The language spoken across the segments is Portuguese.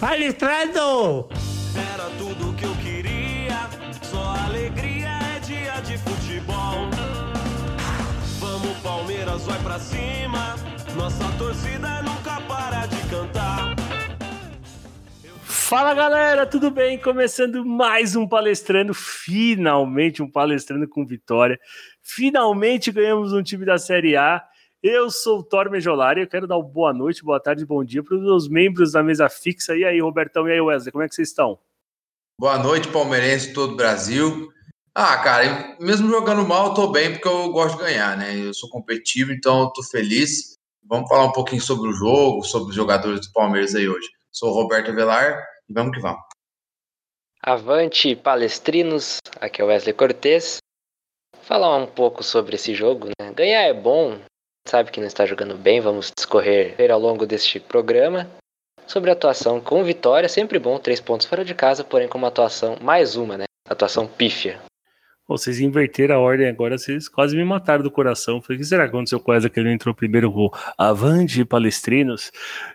Palestrando! Era tudo que eu queria, só alegria é dia de futebol. Vamos Palmeiras, vai pra cima, nossa torcida nunca para de cantar. Fala galera, tudo bem? Começando mais um palestrando, finalmente um palestrando com vitória. Finalmente ganhamos um time da Série A. Eu sou o Thor Mejolari, eu quero dar uma boa noite, boa tarde, bom dia para os meus membros da mesa fixa. E aí, Robertão, e aí, Wesley, como é que vocês estão? Boa noite, palmeirense todo o Brasil. Ah, cara, mesmo jogando mal, eu tô bem porque eu gosto de ganhar, né? Eu sou competitivo, então eu tô feliz. Vamos falar um pouquinho sobre o jogo, sobre os jogadores do Palmeiras aí hoje. Sou o Roberto Avelar e vamos que vamos. Avante, palestrinos, aqui é o Wesley Cortez. Falar um pouco sobre esse jogo, né? Ganhar é bom, sabe que não está jogando bem, vamos discorrer ao longo deste programa. Sobre a atuação com vitória, sempre bom, três pontos fora de casa, porém com uma atuação, mais uma, né? Atuação pífia. Vocês inverteram a ordem agora, vocês quase me mataram do coração. Falei, o que será que aconteceu com essa que ele entrou primeiro com Avante Palestrinos?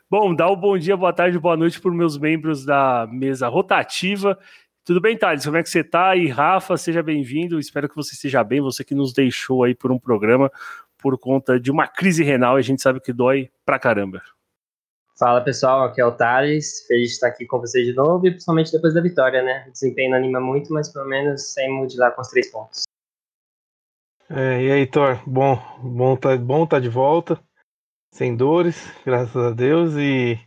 Bom, dá um bom dia, boa tarde, boa noite para os meus membros da mesa rotativa. Tudo bem, Thales? Como é que você tá? E Rafa, seja bem-vindo. Espero que você esteja bem. Você que nos deixou aí por um programa por conta de uma crise renal, e a gente sabe que dói pra caramba. Fala pessoal, aqui é o Thales, feliz de estar aqui com vocês de novo e principalmente depois da vitória, né? O desempenho não anima muito, mas pelo menos saímos de lá com os três pontos. É, e aí, Thor, bom, bom tá, bom tá de volta, sem dores, graças a Deus, e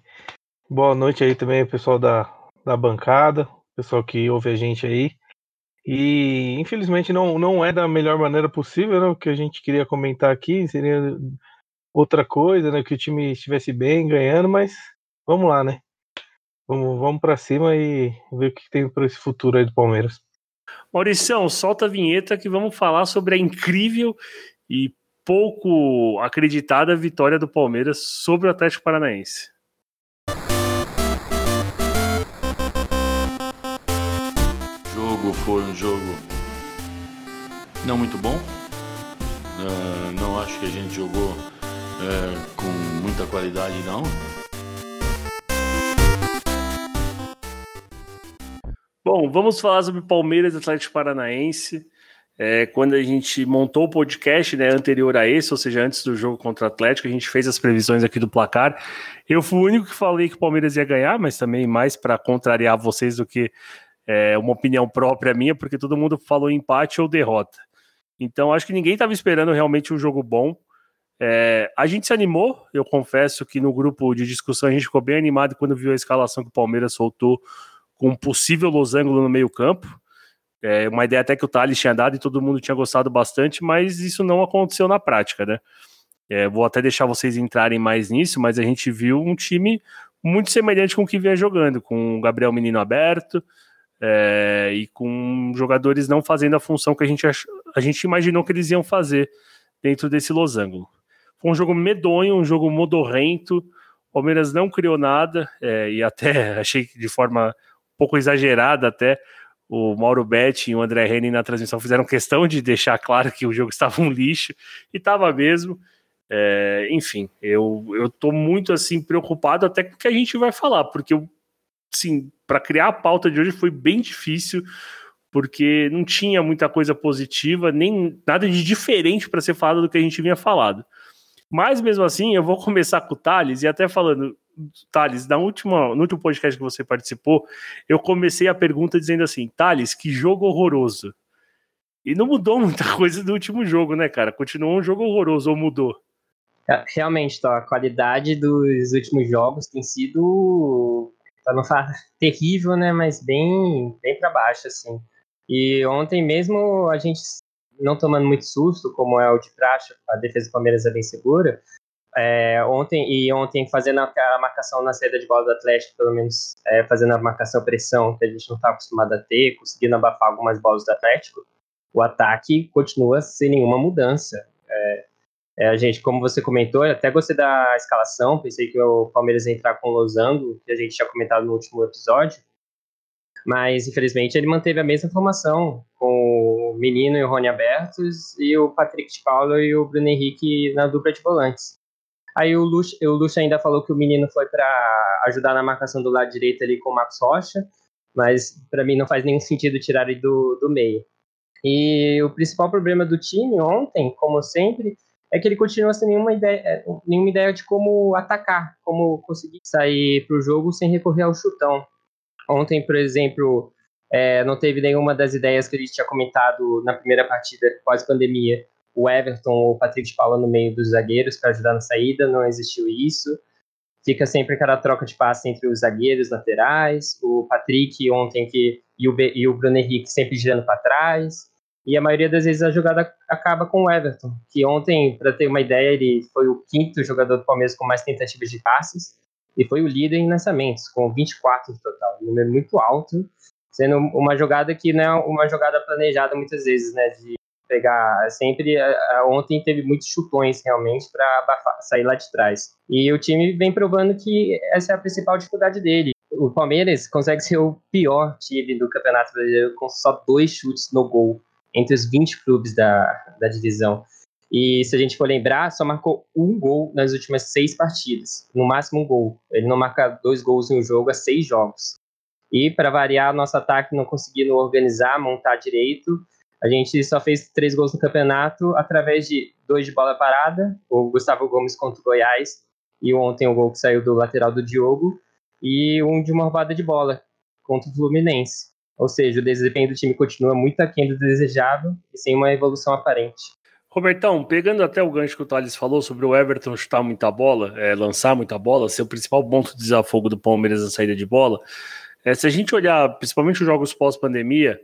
boa noite aí também pessoal da, da bancada, pessoal que ouve a gente aí. E infelizmente não, não é da melhor maneira possível, né? O que a gente queria comentar aqui seria outra coisa, né? Que o time estivesse bem, ganhando, mas vamos lá, né? Vamos, vamos para cima e ver o que tem para esse futuro aí do Palmeiras. Mauricião, solta a vinheta que vamos falar sobre a incrível e pouco acreditada vitória do Palmeiras sobre o Atlético Paranaense. Foi um jogo não muito bom. Uh, não acho que a gente jogou uh, com muita qualidade, não. Bom, vamos falar sobre Palmeiras e Atlético Paranaense. É, quando a gente montou o podcast né, anterior a esse, ou seja, antes do jogo contra o Atlético, a gente fez as previsões aqui do placar. Eu fui o único que falei que o Palmeiras ia ganhar, mas também mais para contrariar vocês do que é uma opinião própria minha, porque todo mundo falou empate ou derrota. Então, acho que ninguém estava esperando realmente um jogo bom. É, a gente se animou, eu confesso que no grupo de discussão a gente ficou bem animado quando viu a escalação que o Palmeiras soltou com um possível losango no meio-campo. É, uma ideia até que o Thales tinha dado e todo mundo tinha gostado bastante, mas isso não aconteceu na prática, né? É, vou até deixar vocês entrarem mais nisso, mas a gente viu um time muito semelhante com o que vinha jogando, com o Gabriel Menino aberto, é, e com jogadores não fazendo a função que a gente, ach... a gente imaginou que eles iam fazer dentro desse losango. Foi um jogo medonho, um jogo modorrento. O Palmeiras não criou nada é, e até achei que de forma um pouco exagerada até o Mauro Betti e o André Henning na transmissão fizeram questão de deixar claro que o jogo estava um lixo e estava mesmo. É, enfim, eu, eu muito assim preocupado até com o que a gente vai falar, porque eu sim, para criar a pauta de hoje foi bem difícil, porque não tinha muita coisa positiva, nem nada de diferente para ser falado do que a gente vinha falado. Mas mesmo assim, eu vou começar com o Thales, e até falando, Thales, na última, no último podcast que você participou, eu comecei a pergunta dizendo assim: Thales, que jogo horroroso. E não mudou muita coisa do último jogo, né, cara? Continuou um jogo horroroso, ou mudou? É, realmente, a qualidade dos últimos jogos tem sido para não falar terrível, né, mas bem, bem para baixo, assim. E ontem mesmo a gente não tomando muito susto, como é o de praxe, a defesa do Palmeiras é bem segura. É, ontem e ontem fazendo a, marcação na saída de bola do Atlético, pelo menos é, fazendo a marcação pressão que a gente não está acostumado a ter, conseguindo abafar algumas bolas do Atlético, o ataque continua sem nenhuma mudança. É, é, gente, como você comentou, até gostei da escalação, pensei que o Palmeiras ia entrar com o Losango, que a gente tinha comentado no último episódio, mas infelizmente ele manteve a mesma formação, com o Menino e o Rony abertos, e o Patrick de Paulo e o Bruno Henrique na dupla de volantes. Aí o Luxo, o Luxo ainda falou que o menino foi para ajudar na marcação do lado direito ali com o Marcos Rocha, mas para mim não faz nenhum sentido tirar ele do, do meio. E o principal problema do time ontem, como sempre, é que ele continua sem nenhuma ideia, é, nenhuma ideia de como atacar, como conseguir sair para o jogo sem recorrer ao chutão. Ontem, por exemplo, é, não teve nenhuma das ideias que a gente tinha comentado na primeira partida pós-pandemia. O Everton ou o Patrick de Paula no meio dos zagueiros para ajudar na saída, não existiu isso. Fica sempre aquela troca de passe entre os zagueiros laterais, o Patrick ontem que, e, o, e o Bruno Henrique sempre girando para trás. E a maioria das vezes a jogada acaba com o Everton, que ontem, para ter uma ideia, ele foi o quinto jogador do Palmeiras com mais tentativas de passes e foi o líder em lançamentos, com 24 no total, um número muito alto sendo uma jogada que não é uma jogada planejada muitas vezes, né? De pegar sempre. Ontem teve muitos chutões realmente para sair lá de trás. E o time vem provando que essa é a principal dificuldade dele. O Palmeiras consegue ser o pior time do Campeonato Brasileiro com só dois chutes no gol entre os 20 clubes da, da divisão. E se a gente for lembrar, só marcou um gol nas últimas seis partidas. No máximo um gol. Ele não marca dois gols em um jogo há seis jogos. E, para variar, nosso ataque não conseguindo organizar, montar direito. A gente só fez três gols no campeonato através de dois de bola parada, o Gustavo Gomes contra o Goiás, e ontem o gol que saiu do lateral do Diogo, e um de uma roubada de bola contra o Fluminense. Ou seja, o desempenho do time continua muito aquém do desejável e sem uma evolução aparente. Robertão, pegando até o gancho que o Thales falou sobre o Everton chutar muita bola, é, lançar muita bola, ser o principal ponto de desafogo do Palmeiras na saída de bola, é, se a gente olhar principalmente os jogos pós-pandemia,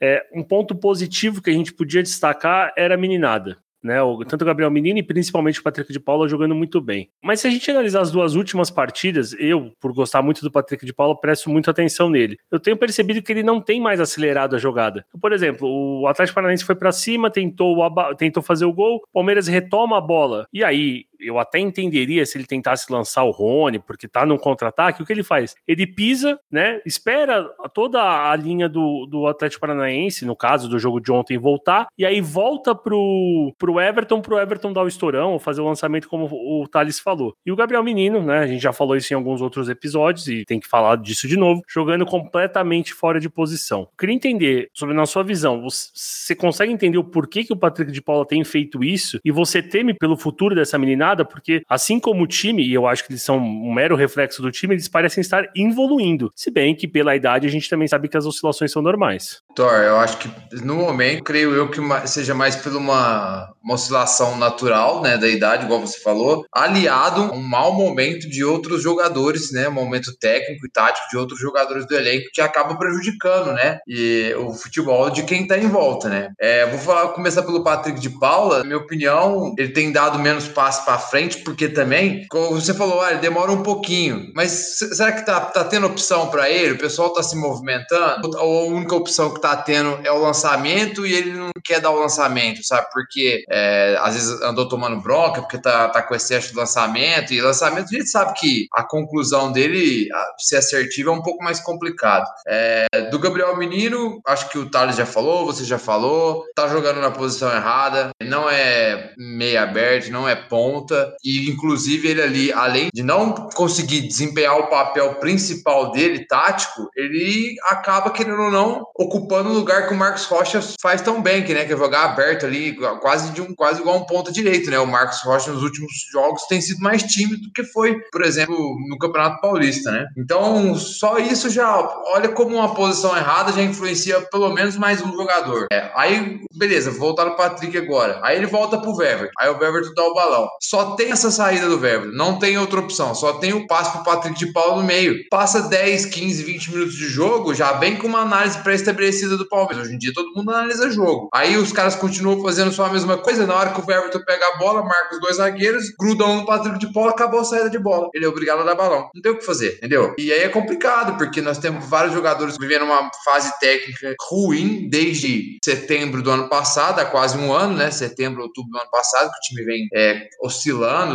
é, um ponto positivo que a gente podia destacar era a meninada. Né, tanto o Gabriel Menino e principalmente o Patrick de Paula jogando muito bem. Mas se a gente analisar as duas últimas partidas, eu, por gostar muito do Patrick de Paula, presto muita atenção nele. Eu tenho percebido que ele não tem mais acelerado a jogada. Por exemplo, o Atlético Paranaense foi para cima, tentou, tentou fazer o gol, o Palmeiras retoma a bola. E aí, eu até entenderia se ele tentasse lançar o Rony, porque tá num contra-ataque, o que ele faz? Ele pisa, né? Espera toda a linha do, do Atlético Paranaense, no caso do jogo de ontem, voltar, e aí volta pro, pro Everton, pro Everton dar o estourão, ou fazer o lançamento, como o Thales falou. E o Gabriel Menino, né? A gente já falou isso em alguns outros episódios, e tem que falar disso de novo, jogando completamente fora de posição. Queria entender, sobre na sua visão, você consegue entender o porquê que o Patrick de Paula tem feito isso, e você teme pelo futuro dessa menina nada, porque assim como o time, e eu acho que eles são um mero reflexo do time, eles parecem estar evoluindo. Se bem que pela idade a gente também sabe que as oscilações são normais. Thor, eu acho que no momento, creio eu que seja mais por uma, uma oscilação natural, né, da idade, igual você falou, aliado a um mau momento de outros jogadores, né, um momento técnico e tático de outros jogadores do elenco que acaba prejudicando, né, e o futebol de quem tá em volta, né. É, vou falar, começar pelo Patrick de Paula, na minha opinião, ele tem dado menos passe para frente, porque também, como você falou, ah, demora um pouquinho, mas será que tá, tá tendo opção para ele? O pessoal tá se movimentando? Ou a única opção que tá tendo é o lançamento e ele não quer dar o lançamento, sabe? Porque é, às vezes andou tomando bronca, porque tá, tá com excesso de lançamento, e lançamento a gente sabe que a conclusão dele, se assertivo, é um pouco mais complicado. É, do Gabriel Menino, acho que o Thales já falou, você já falou, tá jogando na posição errada, não é meia aberto, não é ponto ponta e inclusive ele ali, além de não conseguir desempenhar o papel principal dele, tático, ele acaba querendo ou não ocupando o lugar que o Marcos Rocha faz tão bem, que né, que é jogar aberto ali, quase de um quase igual um ponta direito, né? O Marcos Rocha nos últimos jogos tem sido mais tímido do que foi, por exemplo, no Campeonato Paulista, né? Então, só isso já olha como uma posição errada já influencia pelo menos mais um jogador. É, aí, beleza, voltar no Patrick agora. Aí ele volta pro Wever. Aí o Wever dá o balão. Só tem essa saída do Verbo, não tem outra opção, só tem o passe pro Patrick de Paula no meio. Passa 10, 15, 20 minutos de jogo, já bem com uma análise pré-estabelecida do Palmeiras. Hoje em dia todo mundo analisa jogo. Aí os caras continuam fazendo só a mesma coisa, na hora que o Everton pega a bola, marca os dois zagueiros, grudam no Patrick de Paula, acabou a saída de bola. Ele é obrigado a dar balão. Não tem o que fazer, entendeu? E aí é complicado, porque nós temos vários jogadores vivendo uma fase técnica ruim desde setembro do ano passado, há quase um ano, né? Setembro, outubro do ano passado, que o time vem é, oscilando,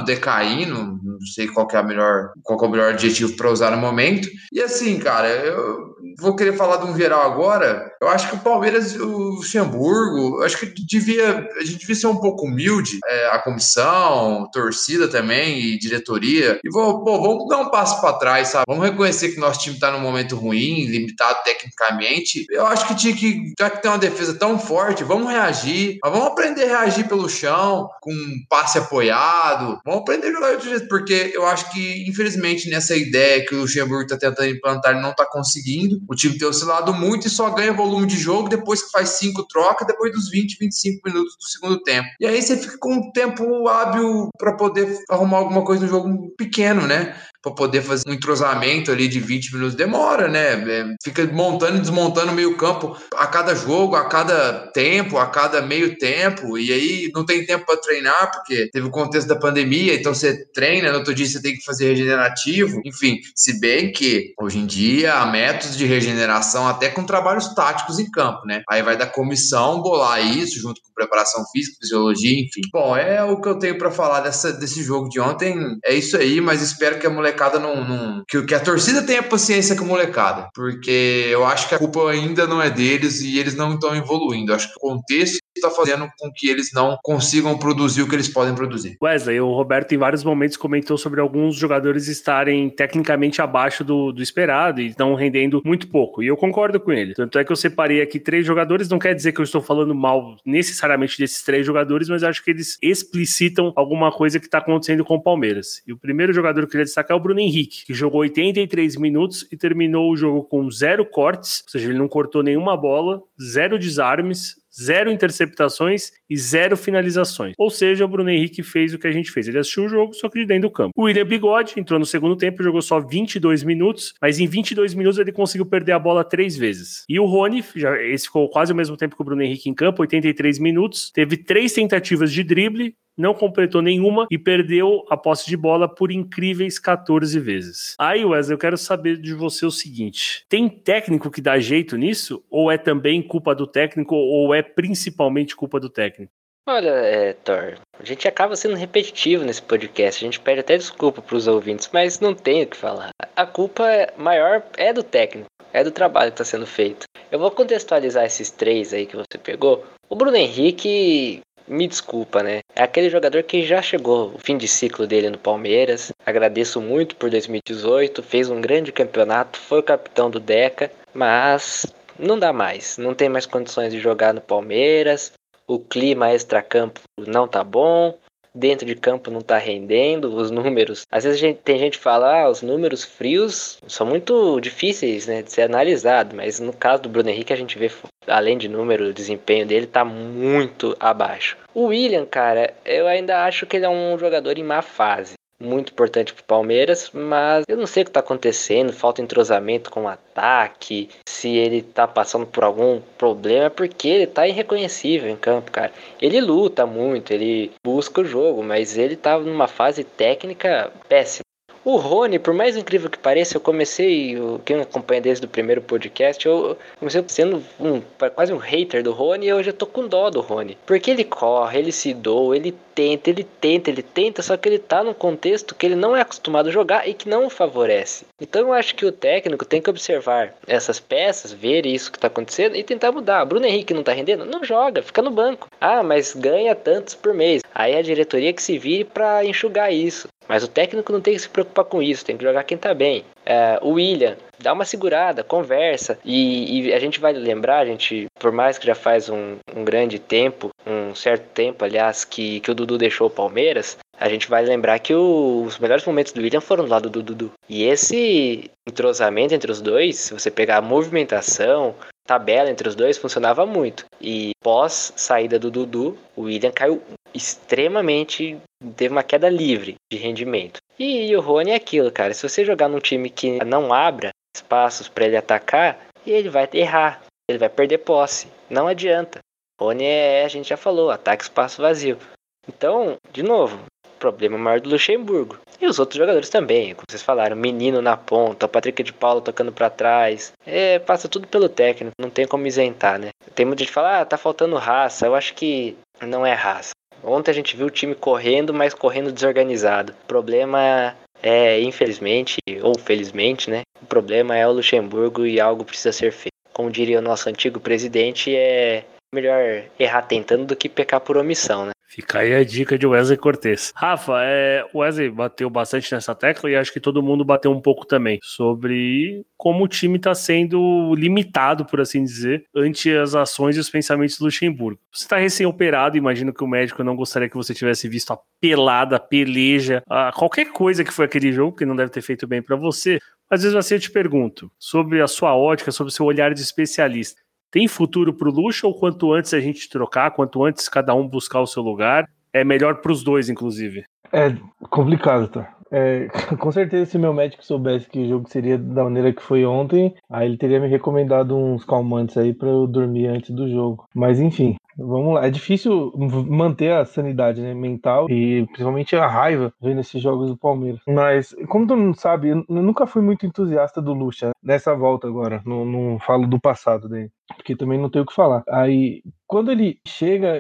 decaindo, não sei qual é a melhor, qual é o melhor adjetivo para usar no momento. E assim, cara, eu vou querer falar de um geral agora. Eu acho que o Palmeiras, o Luxemburgo, acho que devia, a gente devia ser um pouco humilde, é, a comissão, torcida também e diretoria. E vou, pô, vamos dar um passo para trás, sabe? Vamos reconhecer que nosso time está num momento ruim, limitado tecnicamente. Eu acho que tinha que, já que tem uma defesa tão forte, vamos reagir, mas vamos aprender a reagir pelo chão, com passe apoiado. Vamos aprender a jogar de jeito, porque eu acho que, infelizmente, nessa ideia que o Luxemburgo está tentando implantar, ele não está conseguindo. O time tem oscilado muito e só ganha volume de jogo depois que faz cinco trocas, depois dos 20, 25 minutos do segundo tempo. E aí você fica com um tempo hábil para poder arrumar alguma coisa no jogo pequeno, né? Para poder fazer um entrosamento ali de 20 minutos demora, né? É, fica montando e desmontando meio campo a cada jogo, a cada tempo, a cada meio tempo, e aí não tem tempo para treinar, porque teve o contexto da pandemia, então você treina, no outro dia você tem que fazer regenerativo, enfim, se bem que hoje em dia há métodos de regeneração até com trabalhos táticos em campo, né? Aí vai da comissão bolar isso junto com preparação física, fisiologia, enfim. Bom, é o que eu tenho para falar dessa, desse jogo de ontem, é isso aí, mas espero que a mulher molecada não. não que, que a torcida tenha paciência com a molecada. Porque eu acho que a culpa ainda não é deles e eles não estão evoluindo. Eu acho que o contexto está fazendo com que eles não consigam produzir o que eles podem produzir. Wesley, o Roberto em vários momentos comentou sobre alguns jogadores estarem tecnicamente abaixo do, do esperado e estão rendendo muito pouco. E eu concordo com ele. Tanto é que eu separei aqui três jogadores, não quer dizer que eu estou falando mal necessariamente desses três jogadores, mas acho que eles explicitam alguma coisa que está acontecendo com o Palmeiras. E o primeiro jogador que eu queria destacar é o Bruno Henrique, que jogou 83 minutos e terminou o jogo com zero cortes, ou seja, ele não cortou nenhuma bola, zero desarmes, zero interceptações e zero finalizações. Ou seja, o Bruno Henrique fez o que a gente fez. Ele assistiu o jogo, só que de dentro do campo. O William Bigode entrou no segundo tempo, jogou só 22 minutos, mas em 22 minutos ele conseguiu perder a bola três vezes. E o Rony, já, esse ficou quase o mesmo tempo que o Bruno Henrique em campo, 83 minutos, teve três tentativas de drible, não completou nenhuma e perdeu a posse de bola por incríveis 14 vezes. Aí, Wesley, eu quero saber de você o seguinte: tem técnico que dá jeito nisso? Ou é também culpa do técnico, ou é principalmente culpa do técnico? Olha, é, Thor, a gente acaba sendo repetitivo nesse podcast, a gente pede até desculpa para os ouvintes, mas não tem o que falar. A culpa maior é do técnico, é do trabalho que está sendo feito. Eu vou contextualizar esses três aí que você pegou. O Bruno Henrique me desculpa, né? É aquele jogador que já chegou o fim de ciclo dele no Palmeiras. Agradeço muito por 2018, fez um grande campeonato, foi o capitão do Deca, mas não dá mais, não tem mais condições de jogar no Palmeiras. O clima extra-campo não tá bom, dentro de campo não está rendendo, os números. Às vezes gente, tem gente que fala, ah, os números frios são muito difíceis né, de ser analisado, mas no caso do Bruno Henrique a gente vê, além de número, o desempenho dele está muito abaixo. O William, cara, eu ainda acho que ele é um jogador em má fase muito importante para o Palmeiras, mas eu não sei o que está acontecendo, falta entrosamento com o ataque, se ele está passando por algum problema, porque ele está irreconhecível em campo, cara. Ele luta muito, ele busca o jogo, mas ele está numa fase técnica péssima. O Rony, por mais incrível que pareça, eu comecei, quem acompanha desde o primeiro podcast, eu comecei sendo um, quase um hater do Rony e hoje eu tô com dó do Rony. Porque ele corre, ele se doa, ele tenta, ele tenta, ele tenta, só que ele tá num contexto que ele não é acostumado a jogar e que não o favorece. Então eu acho que o técnico tem que observar essas peças, ver isso que tá acontecendo e tentar mudar. Bruno Henrique não tá rendendo? Não joga, fica no banco. Ah, mas ganha tantos por mês. Aí a diretoria que se vire para enxugar isso. Mas o técnico não tem que se preocupar com isso, tem que jogar quem tá bem. É, o William, dá uma segurada, conversa. E, e, a gente vai lembrar, a gente, por mais que já faz um, um grande tempo, um certo tempo, aliás, que, que o Dudu deixou o Palmeiras, a gente vai lembrar que o, os melhores momentos do William foram do lado do Dudu. E esse entrosamento entre os dois, se você pegar a movimentação, tabela entre os dois, funcionava muito. E pós saída do Dudu, o William caiu extremamente teve uma queda livre de rendimento. E, o Rony é aquilo, cara. Se você jogar num time que não abra espaços para ele atacar, ele vai errar, ele vai perder posse. Não adianta. Rony é, a gente já falou, ataque espaço vazio. Então, de novo, problema maior do Luxemburgo. E os outros jogadores também, como vocês falaram, menino na ponta, Patrick de Paulo tocando para trás. É, passa tudo pelo técnico, não tem como isentar, né? Tem muita gente que fala, ah, tá faltando raça. Eu acho que não é raça Ontem a gente viu o time correndo, mas correndo desorganizado. O problema é, infelizmente, ou felizmente, né? O problema é o Luxemburgo e algo precisa ser feito. Como diria o nosso antigo presidente, é melhor errar tentando do que pecar por omissão, né? Fica aí a dica de Wesley Cortez. Rafa, é, Wesley bateu bastante nessa tecla e acho que todo mundo bateu um pouco também sobre como o time está sendo limitado, por assim dizer, ante as ações e os pensamentos do Luxemburgo. Você está recém-operado, imagino que o médico não gostaria que você tivesse visto a pelada, a peleja, a qualquer coisa que foi aquele jogo, que não deve ter feito bem para você. Às vezes assim eu te pergunto, sobre a sua ótica, sobre o seu olhar de especialista. Tem futuro para o Luxo ou quanto antes a gente trocar, quanto antes cada um buscar o seu lugar, é melhor para os dois, inclusive? É complicado, tá? É, com certeza, se meu médico soubesse que o jogo seria da maneira que foi ontem, aí ele teria me recomendado uns calmantes aí para eu dormir antes do jogo. Mas enfim, Vamos lá, é difícil manter a sanidade né, mental e principalmente a raiva vendo esses jogos do Palmeiras. Mas, como todo mundo sabe, eu nunca fui muito entusiasta do Lucha nessa volta agora. Não, não falo do passado dele, porque também não tenho o que falar. Aí, quando ele chega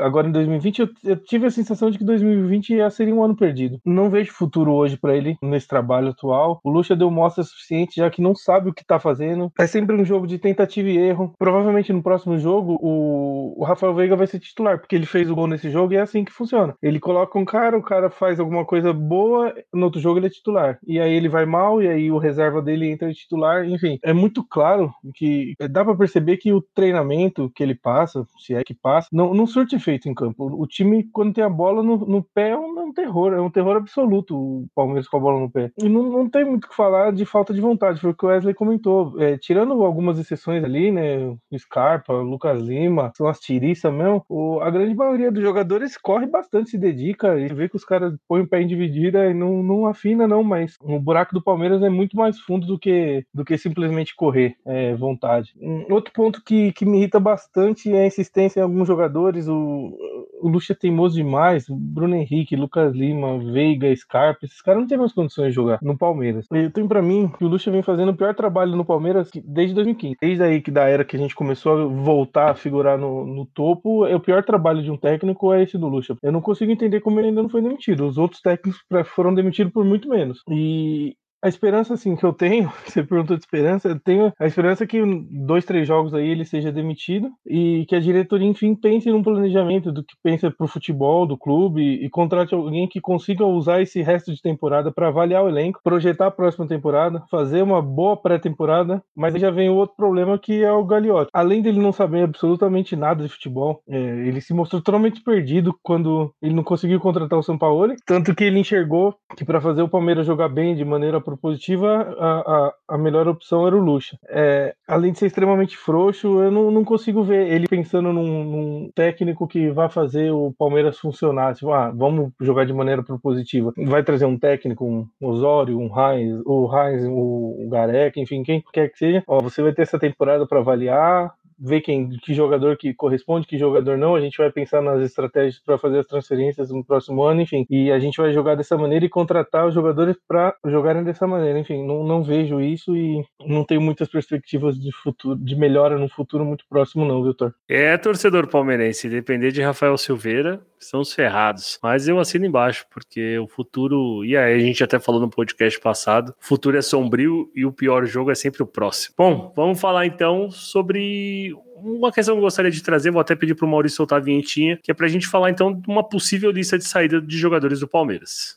agora em 2020, eu, eu, tive a sensação de que 2020 ia ser um ano perdido. Não vejo futuro hoje para ele nesse trabalho atual. O Lucha deu mostra suficiente, já que não sabe o que tá fazendo. É sempre um jogo de tentativa e erro. Provavelmente no próximo jogo, o, o Rafael Veiga vai ser titular, porque ele fez o gol nesse jogo e é assim que funciona. Ele coloca um cara, o cara faz alguma coisa boa, no outro jogo ele é titular. E aí ele vai mal, e aí o reserva dele entra de titular. Enfim, é muito claro que dá para perceber que o treinamento que ele passa, se é que passa, não, não surte efeito em campo. O time, quando tem a bola no, no pé, é um, é um, terror, é um terror absoluto o Palmeiras com a bola no pé. E não, não tem muito o que falar de falta de vontade, foi o que o Wesley comentou. É, tirando algumas exceções ali, né? Scarpa, Lucas Lima, são as preguiça mesmo, o, a grande maioria dos jogadores corre bastante, se dedica e vê que os caras põem o pé em dividida e não, não afina, não, mas o buraco do Palmeiras é muito mais fundo do que, do que simplesmente correr, é, vontade. Um outro ponto que, que me irrita bastante é a insistência em alguns jogadores, o, o Lucha é teimoso demais, Bruno Henrique, Lucas Lima, Veiga, Scarpa, esses caras não têm mais condições de jogar no Palmeiras. Eu tenho para mim que o Lucha vem fazendo o pior trabalho no Palmeiras desde 2015. Desde aí que da era que a gente começou a voltar a figurar no, no topo, é o pior trabalho de um técnico é esse do Lucha. Eu não consigo entender como ele ainda não foi demitido. Os outros técnicos foram demitidos por muito menos. E a esperança, assim, que eu tenho, você perguntou de esperança, eu tenho a esperança que dois, três jogos aí ele seja demitido e que a diretoria, enfim, pense num planejamento do que pensa pro futebol do clube e, contrate alguém que consiga usar esse resto de temporada para avaliar o elenco, projetar a próxima temporada, fazer uma boa pré-temporada, mas aí já vem o outro problema que é o Gagliotti. Além dele não saber absolutamente nada de futebol, é, ele se mostrou totalmente perdido quando ele não conseguiu contratar o São Paulo, tanto que ele enxergou que para fazer o Palmeiras jogar bem de maneira propositiva, a, a, a melhor opção era o Lucha. É, além de ser extremamente frouxo, eu não, não consigo ver ele pensando num, num, técnico que vai fazer o Palmeiras funcionar. Tipo, ah, vamos jogar de maneira propositiva. Vai trazer um técnico, um Osório, um Heinz, o Heinz, o, Gareca, enfim, quem quer que seja. Ó, você vai ter essa temporada para avaliar, ver quem, que jogador que corresponde, que jogador não. A gente vai pensar nas estratégias para fazer as transferências no próximo ano, enfim. E a gente vai jogar dessa maneira e contratar os jogadores para jogarem dessa maneira. Enfim, não, não vejo isso e não tenho muitas perspectivas de futuro, de melhora no futuro muito próximo, não, Vitor. É, torcedor palmeirense, depender de Rafael Silveira, são os ferrados. Mas eu assino embaixo, porque o futuro, e aí a gente até falou no podcast passado, o futuro é sombrio e o pior jogo é sempre o próximo. Bom, vamos falar então sobre uma questão que eu gostaria de trazer, vou até pedir para o Maurício soltar a vinhetinha, que é para a gente falar então de uma possível lista de saída de jogadores do Palmeiras.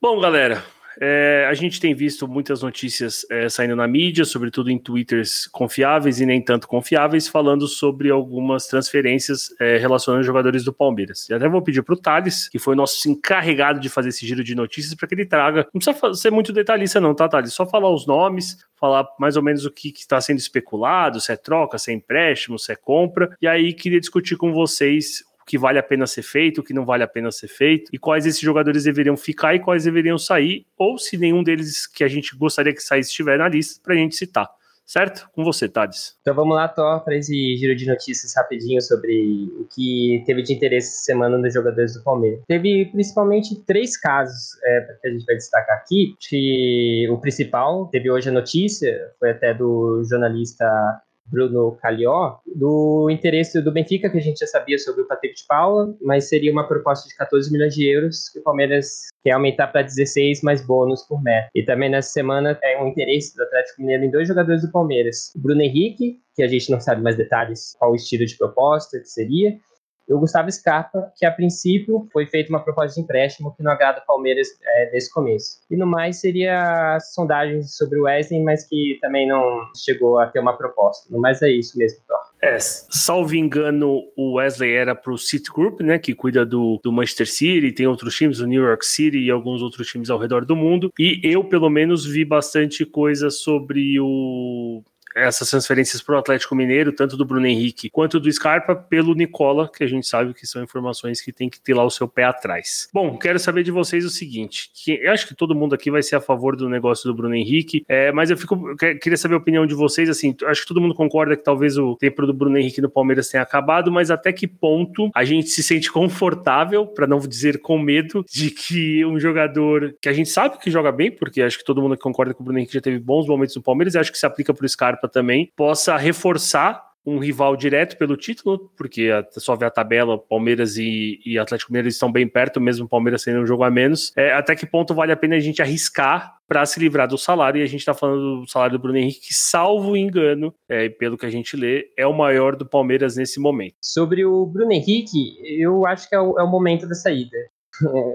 Bom, galera, é, a gente tem visto muitas notícias é, saindo na mídia, sobretudo em twitters confiáveis e nem tanto confiáveis, falando sobre algumas transferências é, relacionando jogadores do Palmeiras. E até vou pedir para o Thales, que foi nosso encarregado de fazer esse giro de notícias, para que ele traga. Não precisa ser muito detalhista, não, tá, Thales? Só falar os nomes, falar mais ou menos o que está sendo especulado, se é troca, se é empréstimo, se é compra. E aí queria discutir com vocês que vale a pena ser feito, o que não vale a pena ser feito, e quais esses jogadores deveriam ficar e quais deveriam sair, ou se nenhum deles que a gente gostaria que saísse estiver na lista, para a gente citar. certo? Com você, Thales. Então vamos lá, Thor, para esse giro de notícias rapidinho sobre o que teve de interesse essa semana nos jogadores do Palmeiras. Teve principalmente três casos é, que a gente vai destacar aqui. O principal, teve hoje a notícia, foi até do jornalista Bruno Calió, do interesse do Benfica, que a gente já sabia sobre o Patrick de Paula, mas seria uma proposta de 14 milhões de euros que o Palmeiras quer aumentar para 16 mais bônus por metro. E também nessa semana é um interesse do Atlético Mineiro em dois jogadores do Palmeiras, o Bruno Henrique, que a gente não sabe mais detalhes qual o estilo de proposta que seria, e o Gustavo Scarpa, que a princípio foi feita uma proposta de empréstimo que não agrada o Palmeiras é, desde o começo. E no mais seria sondagens sobre o Wesley, mas que também não chegou a ter uma proposta. No mais é isso mesmo, Thor. É, salvo engano, o Wesley era para o City Group, né, que cuida do, do Manchester City, tem outros times, o New York City e alguns outros times ao redor do mundo. E eu, pelo menos, vi bastante coisa sobre o essas transferências para o Atlético Mineiro, tanto do Bruno Henrique quanto do Scarpa, pelo Nicola, que a gente sabe que são informações que tem que ter lá o seu pé atrás. Bom, quero saber de vocês o seguinte: que eu acho que todo mundo aqui vai ser a favor do negócio do Bruno Henrique, é, mas eu fico queria saber a opinião de vocês. Assim, acho que todo mundo concorda que talvez o tempo do Bruno Henrique no Palmeiras tenha acabado, mas até que ponto a gente se sente confortável, para não dizer com medo, de que um jogador que a gente sabe que joga bem, porque acho que todo mundo concorda que o Bruno Henrique já teve bons momentos no Palmeiras, e acho que se aplica para o Scarpa também possa reforçar um rival direto pelo título, porque só ver a tabela, Palmeiras e, e Atlético Mineiro estão bem perto, mesmo o Palmeiras sendo um jogo a menos. É, até que ponto vale a pena a gente arriscar para se livrar do salário? E a gente está falando do salário do Bruno Henrique, que, salvo engano, é, pelo que a gente lê, é o maior do Palmeiras nesse momento. Sobre o Bruno Henrique, eu acho que é o, é o momento da saída.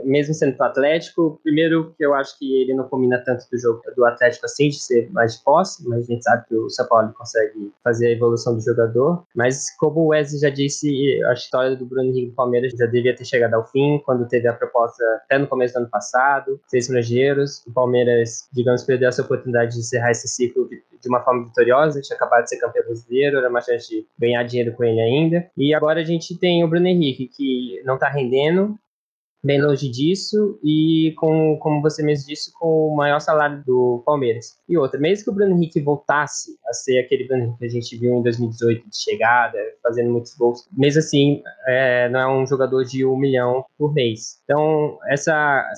Mesmo sendo do Atlético, primeiro que eu acho que ele não combina tanto do jogo do Atlético assim, de ser mais de posse, mas a gente sabe que o São Paulo consegue fazer a evolução do jogador. Mas como o Wesley já disse, a história do Bruno Henrique do Palmeiras já devia ter chegado ao fim, quando teve a proposta até no começo do ano passado, seis estrangeiros, o Palmeiras, digamos, perdeu essa oportunidade de encerrar esse ciclo de uma forma vitoriosa, tinha acabado de ser campeão brasileiro, era uma chance de ganhar dinheiro com ele ainda. E agora a gente tem o Bruno Henrique, que não tá rendendo, bem longe disso e com, como você mesmo disse, com o maior salário do Palmeiras. E outra, mesmo que o Bruno Henrique voltasse a ser aquele Bruno Henrique que a gente viu em 2018 de chegada, fazendo muitos gols, mesmo assim, é, não é um jogador de um milhão por mês. Então, essa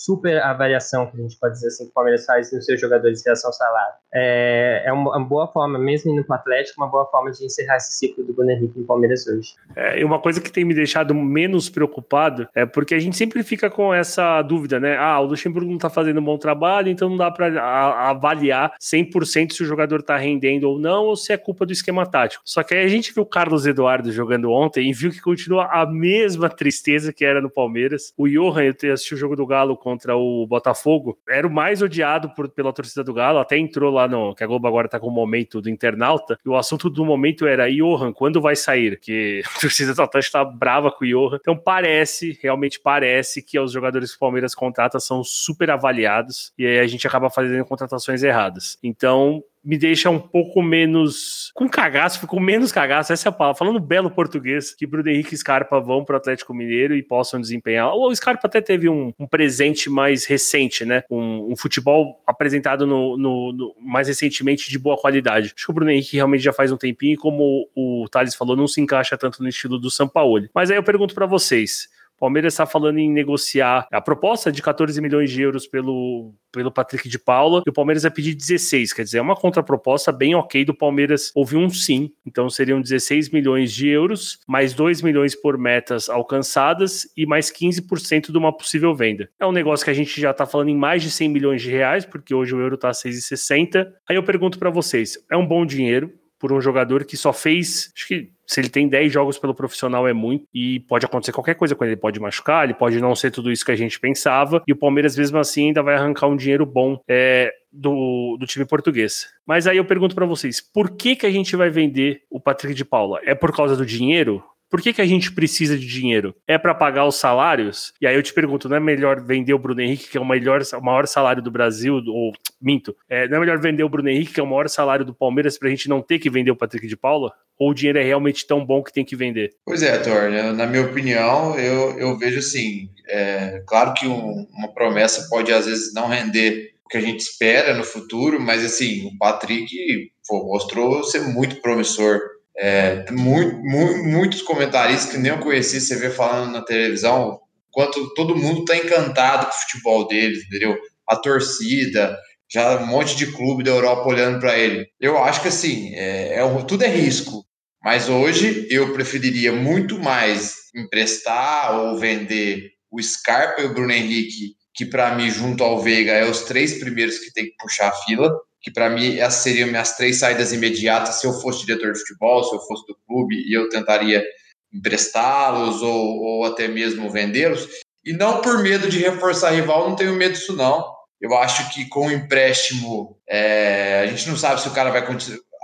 super avaliação que a gente pode dizer assim que o Palmeiras faz nos seus jogadores em relação ao salário. É, é uma, boa forma, mesmo indo para o Atlético, uma boa forma de encerrar esse ciclo do Bruno Henrique no Palmeiras hoje. É, e uma coisa que tem me deixado menos preocupado é porque a gente sempre fica com essa dúvida, né? Ah, o Luxemburgo não está fazendo um bom trabalho, então não dá para avaliar 100% se o jogador está rendendo ou não, ou se é culpa do esquema tático. Só que aí a gente viu o Carlos Eduardo jogando ontem e viu que continua a mesma tristeza que era no Palmeiras. O Johan, eu assisti o jogo do Galo com contra o Botafogo, era o mais odiado por, pela torcida do Galo, até entrou lá no. que a Globo agora tá com o momento do internauta, e o assunto do momento era Johan, quando vai sair? Que a torcida do Atlético tá brava com o Johan. Então parece, realmente parece que os jogadores que o Palmeiras contrata são super avaliados, e aí a gente acaba fazendo contratações erradas. Então, me deixa um pouco menos com cagaço, com menos cagaço, essa é a palavra, falando belo português, que Bruno Henrique e Scarpa vão para o Atlético Mineiro e possam desempenhar. O Scarpa até teve um, um presente mais recente, né? Um, um futebol apresentado no, no, no, mais recentemente de boa qualidade. Acho que o Bruno Henrique realmente já faz um tempinho, e como o, o Thales falou, não se encaixa tanto no estilo do Sampaoli. Mas aí eu pergunto para vocês. Palmeiras está falando em negociar a proposta de 14 milhões de euros pelo, pelo Patrick de Paula e o Palmeiras vai pedir 16, quer dizer, é uma contraproposta bem ok do Palmeiras. Houve um sim, então seriam 16 milhões de euros, mais 2 milhões por metas alcançadas e mais 15% de uma possível venda. É um negócio que a gente já está falando em mais de 100 milhões de reais, porque hoje o euro está a 6,60. Aí eu pergunto para vocês, é um bom dinheiro por um jogador que só fez, acho que se ele tem 10 jogos pelo profissional é muito e pode acontecer qualquer coisa com ele. Ele pode machucar, ele pode não ser tudo isso que a gente pensava e o Palmeiras mesmo assim ainda vai arrancar um dinheiro bom é, do, do time português. Mas aí eu pergunto para vocês, por que que a gente vai vender o Patrick de Paula? É por causa do dinheiro? Por que, que a gente precisa de dinheiro? É para pagar os salários? E aí eu te pergunto, não é melhor vender o Bruno Henrique, que é o, melhor, o maior salário do Brasil, ou minto, é, não é melhor vender o Bruno Henrique, que é o maior salário do Palmeiras, para a gente não ter que vender o Patrick de Paula? Ou o dinheiro é realmente tão bom que tem que vender? Pois é, Thor, na minha opinião, eu, eu vejo assim, é, claro que um, uma promessa pode às vezes não render o que a gente espera no futuro, mas assim, o Patrick pô, mostrou ser muito promissor. É, muito, muito, muitos comentaristas que nem eu conheci, você vê falando na televisão, quanto todo mundo está encantado com o futebol dele, entendeu? A torcida, já um monte de clube da Europa olhando para ele. Eu acho que assim, é, é, tudo é risco. Mas hoje eu preferiria muito mais emprestar ou vender o Scarpa e o Bruno Henrique, que para mim, junto ao Veiga, é os três primeiros que tem que puxar a fila, que para mim essas seriam minhas três saídas imediatas se eu fosse diretor de futebol, se eu fosse do clube, e eu tentaria emprestá-los ou, ou até mesmo vendê-los. E não por medo de reforçar rival, não tenho medo disso não. Eu acho que com o empréstimo, é, a gente não sabe se o cara vai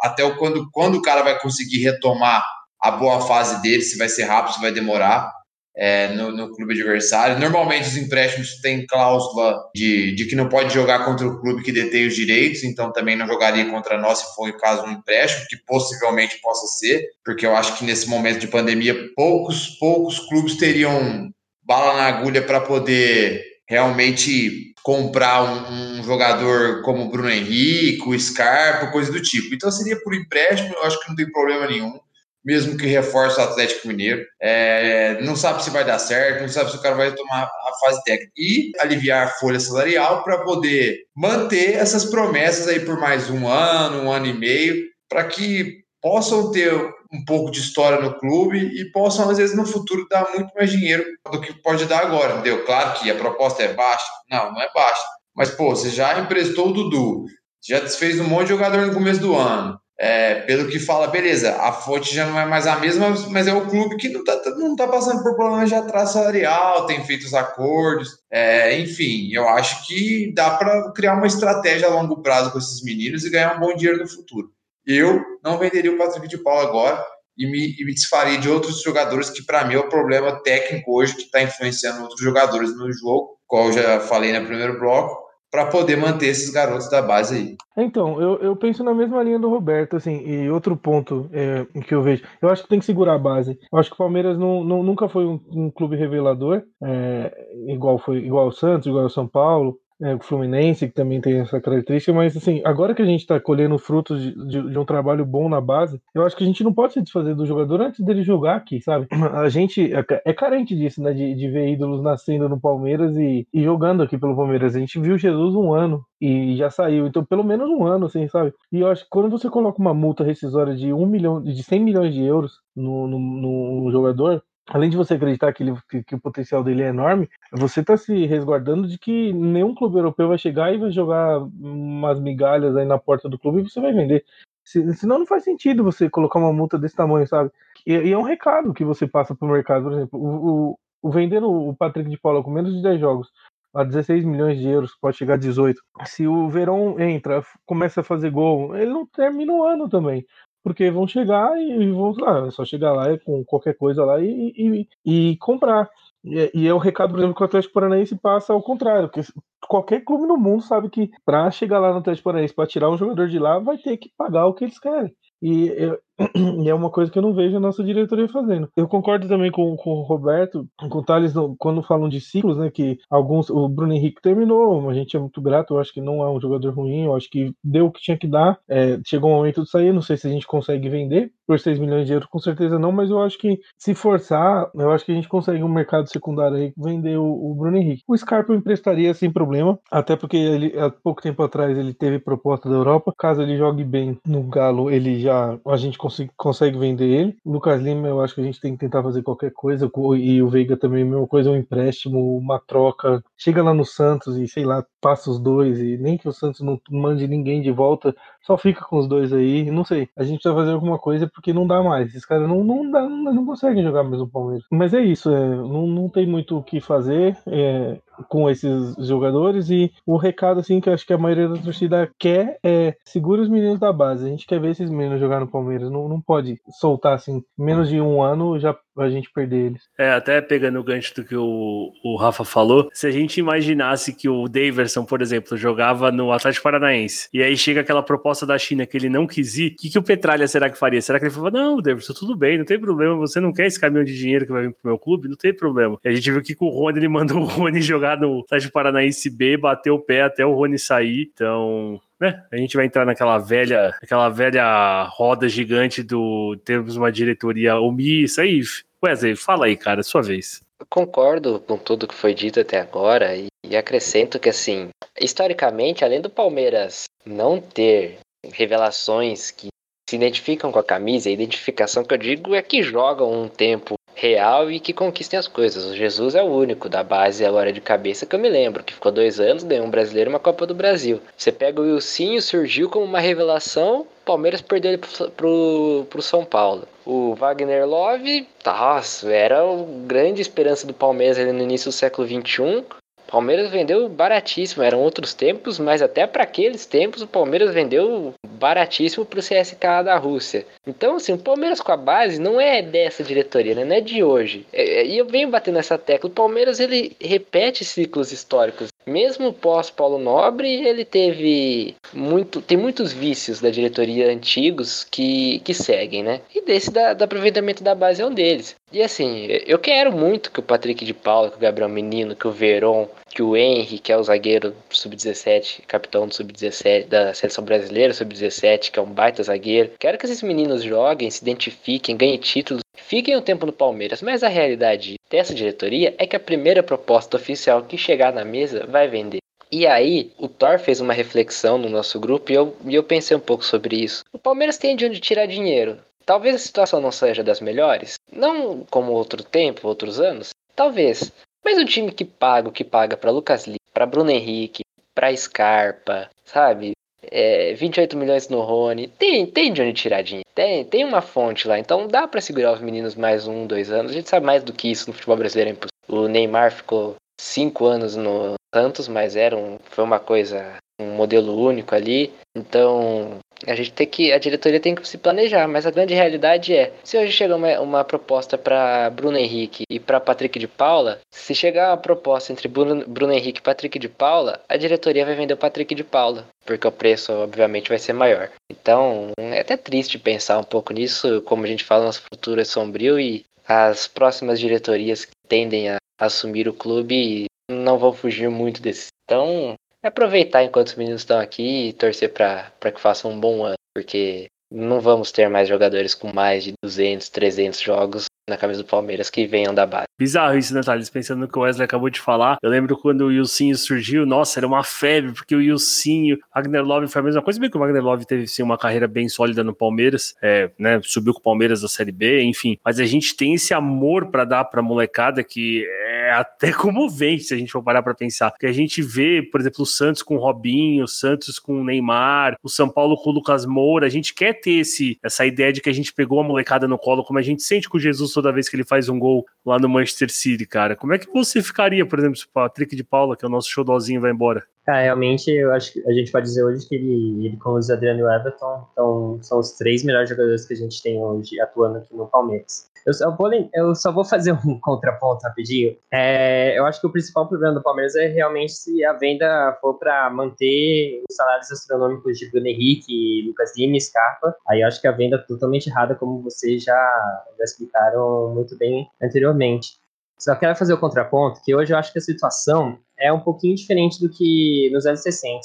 até quando, quando o cara vai conseguir retomar a boa fase dele, se vai ser rápido, se vai demorar é, no, no, clube adversário. Normalmente os empréstimos têm cláusula de, de que não pode jogar contra o clube que detém os direitos, então também não jogaria contra nós se for o caso um empréstimo, que possivelmente possa ser, porque eu acho que nesse momento de pandemia poucos, poucos clubes teriam bala na agulha para poder realmente comprar um, um, jogador como o Bruno Henrique, o Scarpa, coisa do tipo. Então seria por empréstimo, eu acho que não tem problema nenhum mesmo que reforce o Atlético Mineiro. É, não sabe se vai dar certo, não sabe se o cara vai tomar a fase técnica. E aliviar a folha salarial para poder manter essas promessas aí por mais um ano, um ano e meio, para que possam ter um pouco de história no clube e possam, às vezes, no futuro dar muito mais dinheiro do que pode dar agora, entendeu? Claro que a proposta é baixa. Não, não é baixa. Mas, pô, você já emprestou o Dudu, já desfez um monte de jogador no começo do ano é, pelo que fala, beleza, a fonte já não é mais a mesma, mas é o clube que não está não tá passando por problemas de atraso salarial, tem feito os acordos, é, enfim, eu acho que dá para criar uma estratégia a longo prazo com esses meninos e ganhar um bom dinheiro no futuro. Eu não venderia o Patrick de Paulo agora e me, e me desfaria de outros jogadores que, para mim, é o problema técnico hoje que está influenciando outros jogadores no jogo, qual eu já falei no primeiro bloco para poder manter esses garotos da base aí. Então, eu, eu penso na mesma linha do Roberto, assim, e outro ponto é, que eu vejo, eu acho que tem que segurar a base. Eu acho que o Palmeiras não, não nunca foi um, um clube revelador, é, igual foi igual o Santos, igual o São Paulo, é, o Fluminense, que também tem essa característica, mas assim, agora que a gente está colhendo frutos de, de, de, um trabalho bom na base, eu acho que a gente não pode se desfazer do jogador antes dele jogar aqui, sabe? A gente é, é carente disso, né? De, de, ver ídolos nascendo no Palmeiras e, e, jogando aqui pelo Palmeiras. A gente viu Jesus um ano e já saiu, então pelo menos um ano, assim, sabe? E eu acho que quando você coloca uma multa rescisória de um milhão, de 100 milhões de euros no, no, no jogador, além de você acreditar que, ele, que, que, o potencial dele é enorme, você está se resguardando de que nenhum clube europeu vai chegar e vai jogar umas migalhas aí na porta do clube e você vai vender. Se, senão não faz sentido você colocar uma multa desse tamanho, sabe? E, e é um recado que você passa para o mercado, por exemplo, o, o, o vendendo o Patrick de Paula com menos de 10 jogos a 16 milhões de euros, pode chegar a 18. Se o Verão entra, começa a fazer gol, ele não termina o ano também porque vão chegar e vão lá, é só chegar lá com qualquer coisa lá e, e, e comprar. E, e, é o recado, por exemplo, que o Atlético Paranaense passa ao contrário, porque qualquer clube no mundo sabe que para chegar lá no Atlético Paranaense, para tirar um jogador de lá, vai ter que pagar o que eles querem. E, e, é uma coisa que eu não vejo a nossa diretoria fazendo. Eu concordo também com, com o Roberto, com o Thales, quando falam de ciclos, né? Que alguns. O Bruno Henrique terminou, a gente é muito grato, eu acho que não é um jogador ruim, eu acho que deu o que tinha que dar. É, chegou o momento de sair, não sei se a gente consegue vender por 6 milhões de euros, com certeza não, mas eu acho que se forçar, eu acho que a gente consegue um mercado secundário aí vender o, o Bruno Henrique. O Scarpa emprestaria sem problema, até porque ele, há pouco tempo atrás ele teve proposta da Europa. Caso ele jogue bem no Galo, ele já. A gente consegue, consegue vender ele. O Lucas Lima, eu acho que a gente tem que tentar fazer qualquer coisa. E o Veiga também, mesma coisa, um empréstimo, uma troca. Chega lá no Santos e, sei lá, passa os dois. E nem que o Santos não mande ninguém de volta, só fica com os dois aí. Não sei. A gente precisa fazer alguma coisa porque não dá mais. Esses caras não, não, não, não conseguem jogar mais no Palmeiras. Mas é isso, é, não, não tem muito o que fazer. É, com esses jogadores e o recado assim que eu acho que a maioria da torcida quer é segura os meninos da base. A gente quer ver esses meninos jogar no Palmeiras. Não, não pode soltar assim, menos de um ano já a gente perder eles. É, até pegando o gancho do que o, o Rafa falou, se a gente imaginasse que o Daverson, por exemplo, jogava no Atlético Paranaense e aí chega aquela proposta da China que ele não quis ir, o que, que o Petralha será que faria? Será que ele falou, não, Daverson, tudo bem, não tem problema, você não quer esse caminhão de dinheiro que vai vir pro meu clube? Não tem problema. E a gente viu que com o Rony ele mandou o Rony jogar no Atlético Paranaense B, bateu o pé até o Rony sair, então né? A gente vai entrar naquela velha, aquela velha roda gigante do temos uma diretoria omissa aí. Wesley, fala aí, cara, sua vez. Eu concordo com tudo que foi dito até agora e, e acrescento que, assim, historicamente, além do Palmeiras não ter revelações que se identificam com a camisa, a identificação que eu digo é que jogam um tempo real e que conquistem as coisas. O Jesus é o único da base agora de cabeça que eu me lembro, que ficou dois anos, ganhou um brasileiro e uma Copa do Brasil. Você pega o Wilsinho, surgiu como uma revelação, Palmeiras perdeu ele pro, pro, pro São Paulo. O Wagner Love, nossa, era a grande esperança do Palmeiras ali no início do século XXI. Palmeiras vendeu baratíssimo, eram outros tempos, mas até para aqueles tempos o Palmeiras vendeu baratíssimo para o CSK da Rússia. Então, assim, o Palmeiras com a base não é dessa diretoria, né? não é de hoje. É, é, e eu venho batendo nessa tecla. O Palmeiras ele repete ciclos históricos. Mesmo pós Paulo Nobre, ele teve muito, tem muitos vícios da diretoria antigos que, que seguem, né? E desse da, do aproveitamento da base é um deles. E assim, eu quero muito que o Patrick de Paula, que o Gabriel Menino, que o Veron, que o Henry, que é o zagueiro sub-17, capitão do sub-17 da seleção brasileira sub-17, que é um baita zagueiro. Quero que esses meninos joguem, se identifiquem, ganhem títulos, fiquem um tempo no Palmeiras. Mas a realidade dessa diretoria é que a primeira proposta oficial que chegar na mesa vai vender. E aí, o Thor fez uma reflexão no nosso grupo e eu, e eu pensei um pouco sobre isso. O Palmeiras tem de onde tirar dinheiro. Talvez a situação não seja das melhores, não como outro tempo, outros anos, talvez. Mas o time que paga, o que paga para Lucas Lee, para Bruno Henrique, para Scarpa, sabe? É, 28 milhões no Rony, tem, tem de onde tirar dinheiro, tem, tem uma fonte lá, então dá para segurar os meninos mais um, dois anos. A gente sabe mais do que isso no futebol brasileiro é impossível. O Neymar ficou cinco anos no Santos, mas era um, foi uma coisa, um modelo único ali. Então a gente tem que, a diretoria tem que se planejar, mas a grande realidade é, se hoje chega uma, uma proposta para Bruno Henrique e para Patrick de Paula, se chegar uma proposta entre Bruno, Bruno Henrique e Patrick de Paula, a diretoria vai vender o Patrick de Paula, porque o preço obviamente vai ser maior. Então, é até triste pensar um pouco nisso, como a gente fala, nosso futuro é sombrio e as próximas diretorias que tendem a assumir o clube não vão fugir muito desse. Então, aproveitar enquanto os meninos estão aqui e torcer para que façam um bom ano, porque não vamos ter mais jogadores com mais de 200, 300 jogos na camisa do Palmeiras que venham da base. Bizarro isso, né, Thales? Pensando no que o Wesley acabou de falar. Eu lembro quando o Wilsinho surgiu, nossa, era uma febre, porque o Wilsinho, Wagner Love foi a mesma coisa, bem que o Wagner Love teve sim, uma carreira bem sólida no Palmeiras, é, né, subiu com o Palmeiras da Série B, enfim. Mas a gente tem esse amor para dar pra molecada que é até comovente se a gente for parar pra pensar. Porque a gente vê, por exemplo, o Santos com o Robinho, o Santos com o Neymar, o São Paulo com o Lucas Moura. A gente quer ter esse, essa ideia de que a gente pegou a molecada no colo, como a gente sente com o Jesus toda vez que ele faz um gol lá no Manchester City, cara. Como é que você ficaria, por exemplo, se o Patrick de Paula, que é o nosso showzinho, vai embora? Ah, realmente, eu acho que a gente pode dizer hoje que ele, ele com o Adriano e o Everton então, são os três melhores jogadores que a gente tem hoje atuando aqui no Palmeiras. Eu só vou, eu só vou fazer um contraponto rapidinho. É, eu acho que o principal problema do Palmeiras é realmente se a venda for para manter os salários astronômicos de Bruno Henrique, Lucas Lima e Scarpa. Aí eu acho que a venda é totalmente errada, como vocês já, já explicaram muito bem anteriormente. Só quero fazer o contraponto, que hoje eu acho que a situação é um pouquinho diferente do que nos anos 60.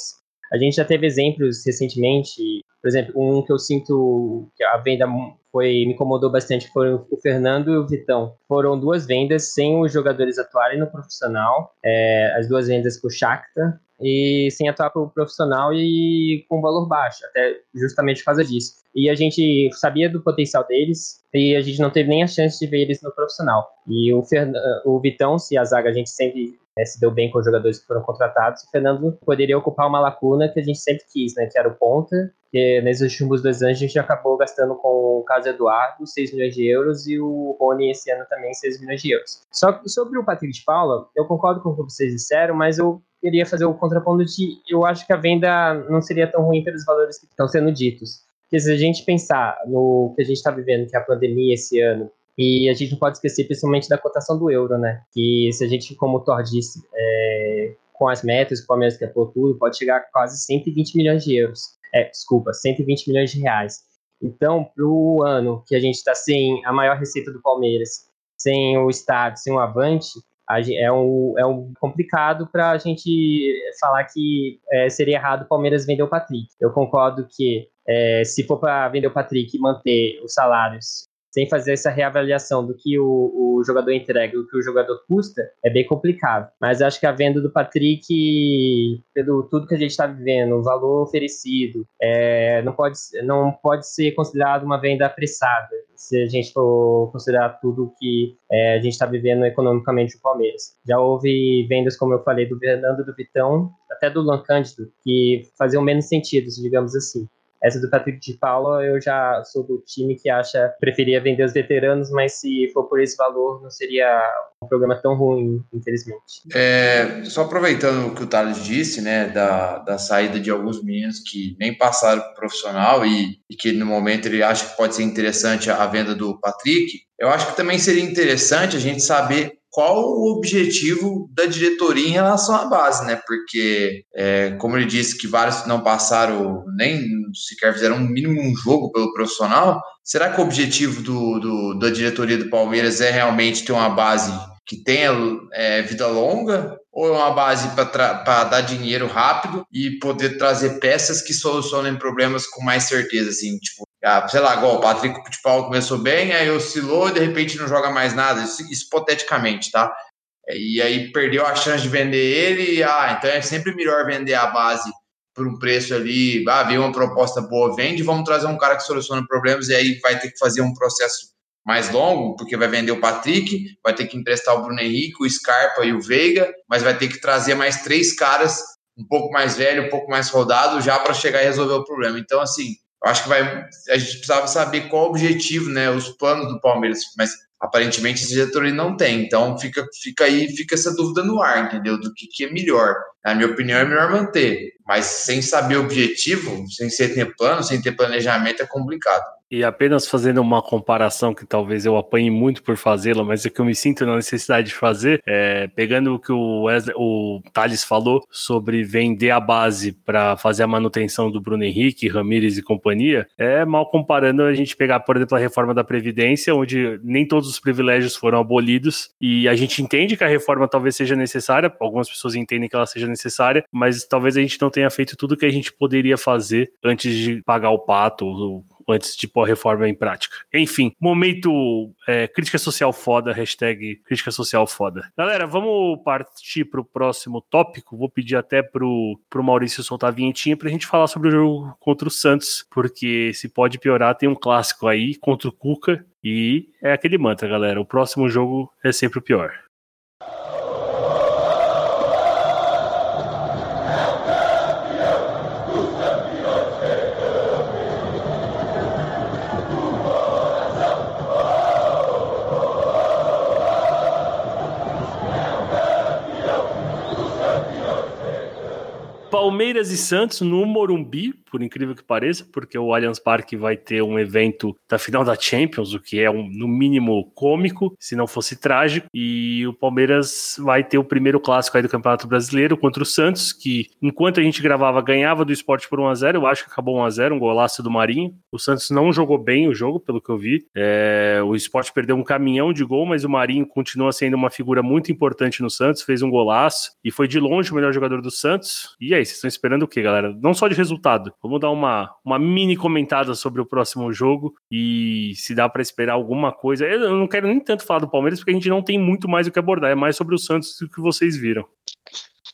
A gente já teve exemplos recentemente, por exemplo, um que eu sinto que a venda foi me incomodou bastante foi o Fernando e o Vitão. Foram duas vendas sem os jogadores atuarem no profissional, é, as duas vendas para o Shakhtar e sem atuar para o profissional e com valor baixo, até justamente por causa disso. E a gente sabia do potencial deles e a gente não teve nem a chance de ver eles no profissional. E o, Fern... o Vitão, se a zaga a gente sempre né, se deu bem com os jogadores que foram contratados, o Fernando poderia ocupar uma lacuna que a gente sempre quis, né, que era o ponta, que nesses últimos dois anos a gente acabou gastando com o Carlos Eduardo 6 milhões de euros e o Rony esse ano também 6 milhões de euros. Só que sobre o Patrick de Paula, eu concordo com o que vocês disseram, mas eu queria fazer o contraponto de eu acho que a venda não seria tão ruim pelos valores que estão sendo ditos. Porque se a gente pensar no que a gente está vivendo, que é a pandemia esse ano, e a gente não pode esquecer principalmente da cotação do euro, né? Que se a gente, como o Thor disse, é, com as metas, o Palmeiras tudo, pode chegar a quase 120 milhões de euros. É, desculpa, 120 milhões de reais. Então, para o ano que a gente está sem a maior receita do Palmeiras, sem o estádio, sem o Avante, é um, é um complicado para a gente falar que é, seria errado o Palmeiras vender o Patrick. Eu concordo que é, se for para vender o Patrick e manter os salários sem fazer essa reavaliação do que o, o jogador entrega e o que o jogador custa, é bem complicado. Mas acho que a venda do Patrick, pelo tudo que a gente está vivendo, o valor oferecido, é, não, pode, não pode ser considerado uma venda apressada, se a gente for considerar tudo que é, a gente está vivendo economicamente no Palmeiras. Já houve vendas, como eu falei, do Fernando do Vitão, até do Luan Cândido, que faziam menos sentido, digamos assim. Essa do Patrick de Paula, eu já sou do time que acha preferia vender os veteranos, mas se for por esse valor, não seria um programa tão ruim, infelizmente. É, só aproveitando o que o Thales disse, né, da, da saída de alguns meninos que nem passaram para profissional e, e que no momento ele acha que pode ser interessante a venda do Patrick, eu acho que também seria interessante a gente saber qual o objetivo da diretoria em relação à base, né? Porque, é, como ele disse que vários não passaram, nem sequer fizeram um mínimo um jogo pelo profissional, será que o objetivo do, do da diretoria do Palmeiras é realmente ter uma base que tenha é, vida longa ou é uma base para dar dinheiro rápido e poder trazer peças que solucionem problemas com mais certeza, assim, tipo, ah, sei lá, igual o Patrick de Paulo começou bem, aí oscilou e de repente não joga mais nada, isso, isso hipoteticamente, tá? E aí perdeu a chance de vender ele, e, ah, então é sempre melhor vender a base por um preço ali, ah, veio uma proposta boa, vende, vamos trazer um cara que soluciona problemas, e aí vai ter que fazer um processo mais longo, porque vai vender o Patrick, vai ter que emprestar o Bruno Henrique, o Scarpa e o Veiga, mas vai ter que trazer mais três caras um pouco mais velho, um pouco mais rodado, já para chegar e resolver o problema. Então, assim, acho que vai, a gente precisava saber qual o objetivo, né, os planos do Palmeiras, mas aparentemente esse diretoria não tem. Então fica, fica aí, fica essa dúvida no ar, entendeu? Do que, que é melhor. Na minha opinião, é melhor manter. Mas sem saber o objetivo, sem ter plano, sem ter planejamento, é complicado. E apenas fazendo uma comparação que talvez eu apanhe muito por fazê-la, mas é que eu me sinto na necessidade de fazer, é, pegando o que o, o Thales falou sobre vender a base para fazer a manutenção do Bruno Henrique, Ramires e companhia, é mal comparando a gente pegar, por exemplo, a reforma da Previdência, onde nem todos os privilégios foram abolidos, e a gente entende que a reforma talvez seja necessária, algumas pessoas entendem que ela seja necessária, mas talvez a gente não tenha feito tudo que a gente poderia fazer antes de pagar o pato, antes de pôr a reforma em prática. Enfim, momento é, crítica social foda, hashtag crítica social foda. Galera, vamos partir pro próximo tópico. Vou pedir até pro, pro Maurício soltar a vinhetinha pra gente falar sobre o jogo contra o Santos, porque se pode piorar, tem um clássico aí contra o Cuca e é aquele mantra, galera. O próximo jogo é sempre o pior. Palmeiras e Santos no Morumbi, por incrível que pareça, porque o Allianz Parque vai ter um evento da final da Champions, o que é um, no mínimo cômico, se não fosse trágico, e o Palmeiras vai ter o primeiro clássico aí do Campeonato Brasileiro contra o Santos, que enquanto a gente gravava ganhava do esporte por 1x0, eu acho que acabou 1x0, um golaço do Marinho. O Santos não jogou bem o jogo, pelo que eu vi. É, o esporte perdeu um caminhão de gol, mas o Marinho continua sendo uma figura muito importante no Santos, fez um golaço e foi de longe o melhor jogador do Santos. E aí, vocês estão esperando o quê, galera? Não só de resultado. Vamos dar uma, uma mini comentada sobre o próximo jogo e se dá para esperar alguma coisa. Eu não quero nem tanto falar do Palmeiras, porque a gente não tem muito mais o que abordar. É mais sobre o Santos do que vocês viram.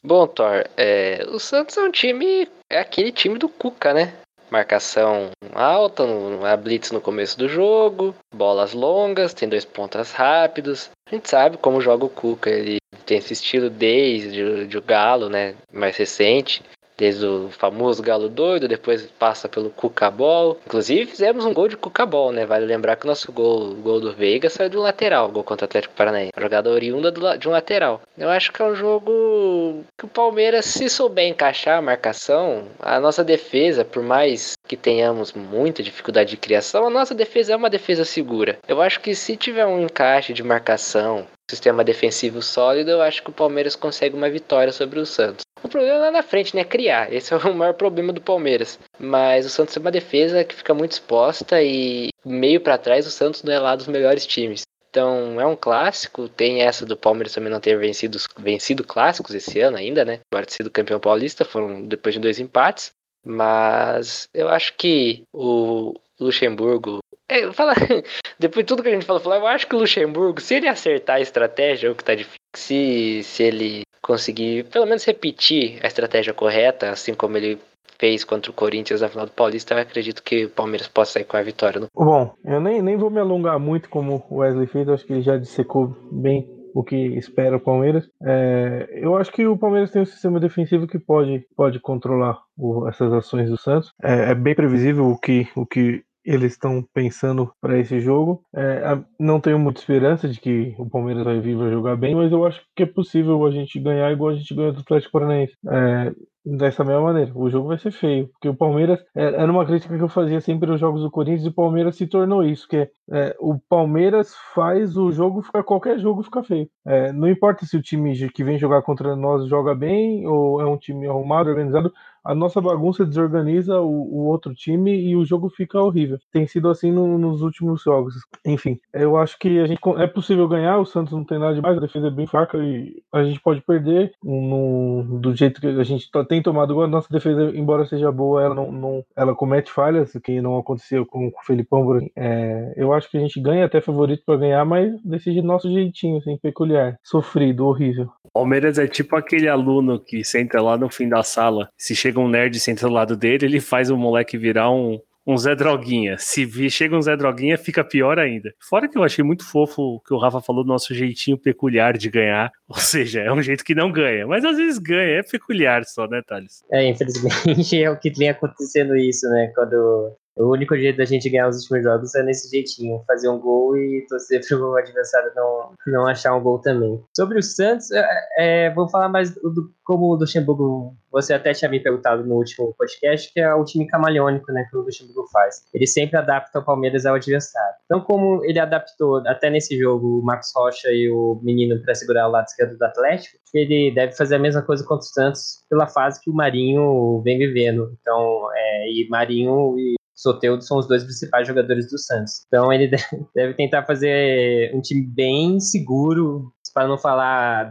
Bom, Thor, é, o Santos é um time. É aquele time do Cuca, né? Marcação alta, a blitz no começo do jogo, bolas longas, tem dois pontas rápidos. A gente sabe como joga o Cuca, ele tem esse estilo desde de o Galo, né, mais recente desde o famoso Galo Doido, depois passa pelo Cucabol. Inclusive fizemos um gol de Cucabol, né? Vale lembrar que o nosso gol, o gol do Veiga saiu de um lateral, gol contra o Atlético Paranaense. Jogada oriunda de um lateral. Eu acho que é um jogo que o Palmeiras, se souber encaixar a marcação, a nossa defesa, por mais que tenhamos muita dificuldade de criação, a nossa defesa é uma defesa segura. Eu acho que se tiver um encaixe de marcação, sistema defensivo sólido, eu acho que o Palmeiras consegue uma vitória sobre o Santos. O problema é lá na frente, né? Criar. Esse é o maior problema do Palmeiras. Mas o Santos é uma defesa que fica muito exposta e meio para trás o Santos não é lá dos melhores times. Então é um clássico. Tem essa do Palmeiras também não ter vencido, vencido clássicos esse ano ainda, né? Agora ter sido campeão paulista, foram depois de dois empates. Mas eu acho que o Luxemburgo. É, fala, depois de tudo que a gente falou, eu acho que o Luxemburgo, se ele acertar a estratégia, o que tá difícil, se, se ele conseguir pelo menos repetir a estratégia correta, assim como ele fez contra o Corinthians na final do Paulista, eu acredito que o Palmeiras possa sair com a vitória. No... Bom, eu nem, nem vou me alongar muito como o Wesley fez, acho que ele já dissecou bem o que espera o Palmeiras. É, eu acho que o Palmeiras tem um sistema defensivo que pode, pode controlar o, essas ações do Santos. É, é, bem previsível o que, o que eles estão pensando para esse jogo. É, não tenho muita esperança de que o Palmeiras vai vir vai jogar bem, mas eu acho que é possível a gente ganhar igual a gente ganhou do Atlético Paranaense. É, dessa mesma maneira. O jogo vai ser feio, porque o Palmeiras é, era uma crítica que eu fazia sempre nos jogos do Corinthians e o Palmeiras se tornou isso, que é, é o Palmeiras faz o jogo ficar qualquer jogo ficar feio. É, não importa se o time que vem jogar contra nós joga bem ou é um time arrumado, organizado, a nossa bagunça desorganiza o, o, outro time e o jogo fica horrível. Tem sido assim no, nos últimos jogos. Enfim, eu acho que a gente é possível ganhar. O Santos não tem nada demais, a defesa é bem fraca e a gente pode perder no, do jeito que a gente tem tomado agora. Nossa defesa, embora seja boa, ela não, não ela comete falhas, que não aconteceu com, com o Felipão. É, eu acho que a gente ganha até favorito para ganhar, mas decide nosso jeitinho, assim, peculiar, sofrido, horrível. Palmeiras é tipo aquele aluno que senta lá no fim da sala. Se chega chega um nerd senta do lado dele, ele faz o moleque virar um, um Zé Droguinha. Se chega um Zé Droguinha, fica pior ainda. Fora que eu achei muito fofo que o Rafa falou do nosso jeitinho peculiar de ganhar. Ou seja, é um jeito que não ganha, mas às vezes ganha, é peculiar só, né, Thales? É, infelizmente é o que vem acontecendo isso, né? Quando o único jeito da gente ganhar os últimos jogos é nesse jeitinho, fazer um gol e torcer para o adversário não, não achar um gol também. Sobre o Santos, é, é, vou falar mais do, como o Luxemburgo, você até tinha me perguntado no último podcast, que é o time camaleônico né, que o Luxemburgo faz. Ele sempre adapta o Palmeiras ao adversário. Então, como ele adaptou até nesse jogo o Marcos Rocha e o menino para segurar o lado esquerdo do Atlético, ele deve fazer a mesma coisa contra o Santos pela fase que o Marinho vem vivendo. Então, é, e Marinho e Soteudo são os dois principais jogadores do Santos. Então ele deve tentar fazer um time bem seguro, para não falar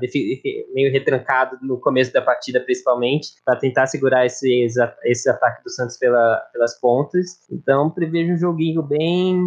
meio retrancado no começo da partida, principalmente, para tentar segurar esse, esse ataque do Santos pela, pelas pontas. Então, prevejo um joguinho bem,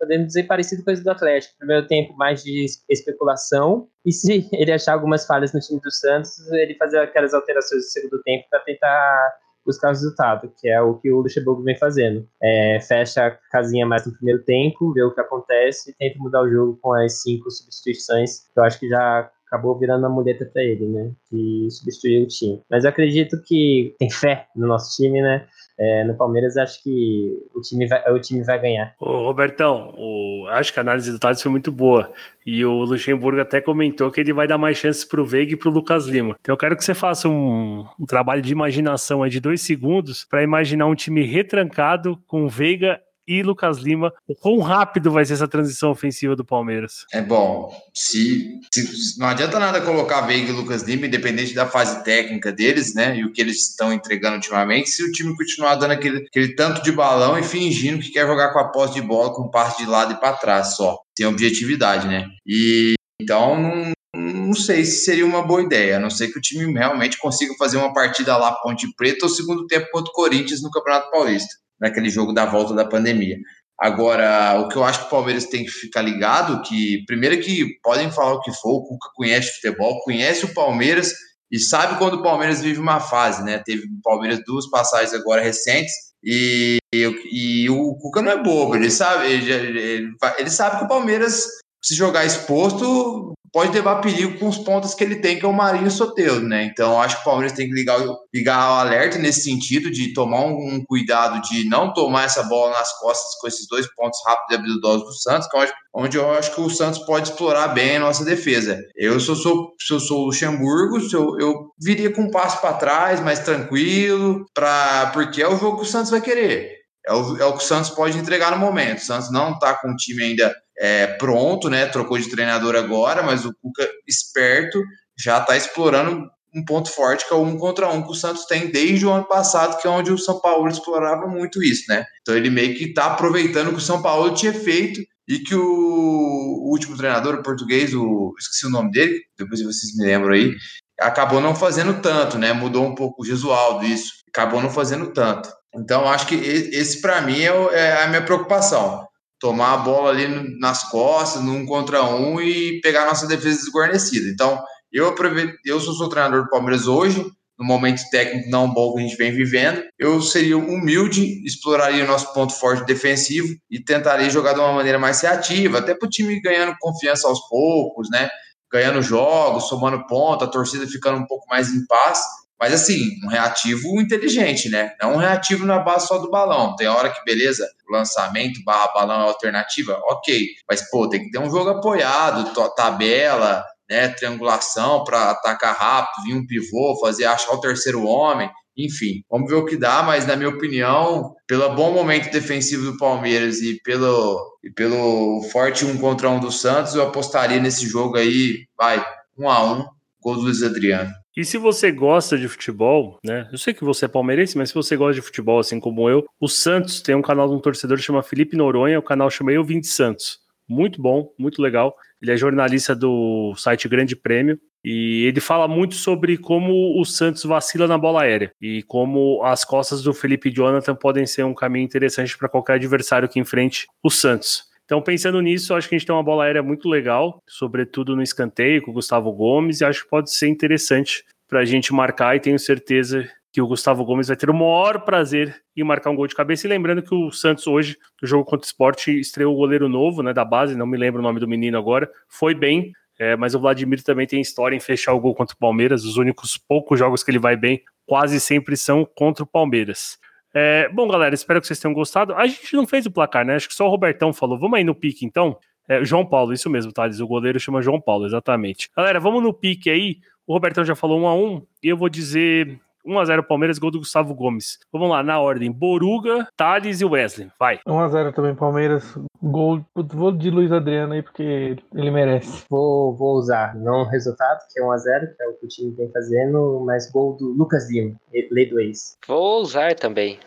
podemos dizer, parecido com esse do Atlético. Primeiro tempo, mais de especulação, e se ele achar algumas falhas no time do Santos, ele fazer aquelas alterações no segundo tempo para tentar buscar resultado, que é o que o Luxemburgo vem fazendo. É, fecha a casinha mais no primeiro tempo, vê o que acontece e tenta mudar o jogo com as cinco substituições, que eu acho que já acabou virando a muleta para ele, né? Que substituiu o time. Mas eu acredito que tem fé no nosso time, né? É, no Palmeiras acho que o time vai, o time vai ganhar. Ô, Robertão, o, acho que a análise do Thales foi muito boa. E o Luxemburgo até comentou que ele vai dar mais chances pro Veiga e pro Lucas Lima. Então eu quero que você faça um, um trabalho de imaginação aí de dois segundos para imaginar um time retrancado com Veiga e Lucas Lima. O quão rápido vai ser essa transição ofensiva do Palmeiras? É bom. Se, se não adianta nada colocar Veiga e Lucas Lima, independente da fase técnica deles, né? E o que eles estão entregando ultimamente, se o time continuar dando aquele, aquele tanto de balão e fingindo que quer jogar com a posse de bola com parte de lado e para trás só. Tem objetividade, né? E então não, não sei se seria uma boa ideia, a não ser que o time realmente consiga fazer uma partida lá Ponte Preta ou segundo tempo contra o Corinthians no Campeonato Paulista naquele jogo da volta da pandemia. Agora, o que eu acho que o Palmeiras tem que ficar ligado, que primeiro que podem falar o que for, o Cuca conhece futebol, conhece o Palmeiras e sabe quando o Palmeiras vive uma fase, né? Teve o Palmeiras duas passagens agora recentes e, e, e o Cuca não é bobo, ele sabe, ele, ele, ele sabe que o Palmeiras se jogar exposto, pode levar perigo com os pontos que ele tem, que é o Marinho Soteudo, né? Então, acho que o Palmeiras tem que ligar, ligar o alerta nesse sentido, de tomar um, um, cuidado de não tomar essa bola nas costas com esses dois pontos rápidos e habilidosos do Santos, que é onde eu acho que o Santos pode explorar bem a nossa defesa. Eu, se eu sou, se eu sou o Luxemburgo, eu, eu viria com um passo para trás, mais tranquilo, pra, porque é o jogo que o Santos vai querer. É o, é o que o Santos pode entregar no momento. O Santos não está com o time ainda é, pronto, né? Trocou de treinador agora, mas o Cuca, esperto, já está explorando um ponto forte que é o um contra um que o Santos tem desde o ano passado, que é onde o São Paulo explorava muito isso, né? Então ele meio que está aproveitando que o São Paulo tinha feito e que o, o último treinador, o português, o, esqueci o nome dele, depois vocês me lembram aí, acabou não fazendo tanto, né? Mudou um pouco o Gesualdo isso, acabou não fazendo tanto. Então, acho que esse, para mim, é, é a minha preocupação. Tomar a bola ali nas costas, num contra um e pegar a nossa defesa desguarnecida. Então, eu aproveito, eu sou, sou treinador do Palmeiras hoje, no momento técnico não bom que a gente vem vivendo, eu seria humilde, exploraria o nosso ponto forte defensivo e tentaria jogar de uma maneira mais reativa, até para o time ganhando confiança aos poucos, né? Ganhando jogos, somando ponto, a torcida ficando um pouco mais em paz. Mas assim, um reativo inteligente, né? Não um reativo na base só do balão. Tem hora que, beleza, lançamento barra balão é alternativa, ok. Mas, pô, tem que ter um jogo apoiado, tabela, né, triangulação para atacar rápido, vir um pivô, fazer achar o terceiro homem, enfim, vamos ver o que dá, mas na minha opinião, pelo bom momento defensivo do Palmeiras e pelo, e pelo forte um contra um do Santos, eu apostaria nesse jogo aí, vai, um a um, gol do Luiz Adriano. E se você gosta de futebol, né? Eu sei que você é palmeirense, mas se você gosta de futebol assim como eu, o Santos tem um canal de um torcedor que chama Felipe Noronha, o canal chama Eu Vim de Santos. Muito bom, muito legal. Ele é jornalista do site Grande Prêmio e ele fala muito sobre como o Santos vacila na bola aérea e como as costas do Felipe Jonathan podem ser um caminho interessante para qualquer adversário que enfrente o Santos. Então, pensando nisso, acho que a gente tem uma bola aérea muito legal, sobretudo no escanteio com o Gustavo Gomes, e acho que pode ser interessante para a gente marcar, e tenho certeza que o Gustavo Gomes vai ter o maior prazer em marcar um gol de cabeça. E lembrando que o Santos hoje, no jogo contra o Sport, estreou o goleiro novo, né, da base, não me lembro o nome do menino agora, foi bem, é, mas o Vladimir também tem história em fechar o gol contra o Palmeiras. Os únicos poucos jogos que ele vai bem quase sempre são contra o Palmeiras. É, bom, galera, espero que vocês tenham gostado. A gente não fez o placar, né? Acho que só o Robertão falou. Vamos aí no pique, então. É, João Paulo, isso mesmo, Thales. O goleiro chama João Paulo, exatamente. Galera, vamos no pique aí. O Robertão já falou um a um e eu vou dizer 1x0 Palmeiras, gol do Gustavo Gomes. Vamos lá, na ordem. Boruga, Thales e Wesley. Vai. 1x0 também, Palmeiras. Gol, vou de Luiz Adriano aí, porque ele merece. Vou, vou usar, não o resultado, que é 1x0, que é o que o time vem fazendo, mas gol do Lucas Lima, lei do ex. Vou usar também,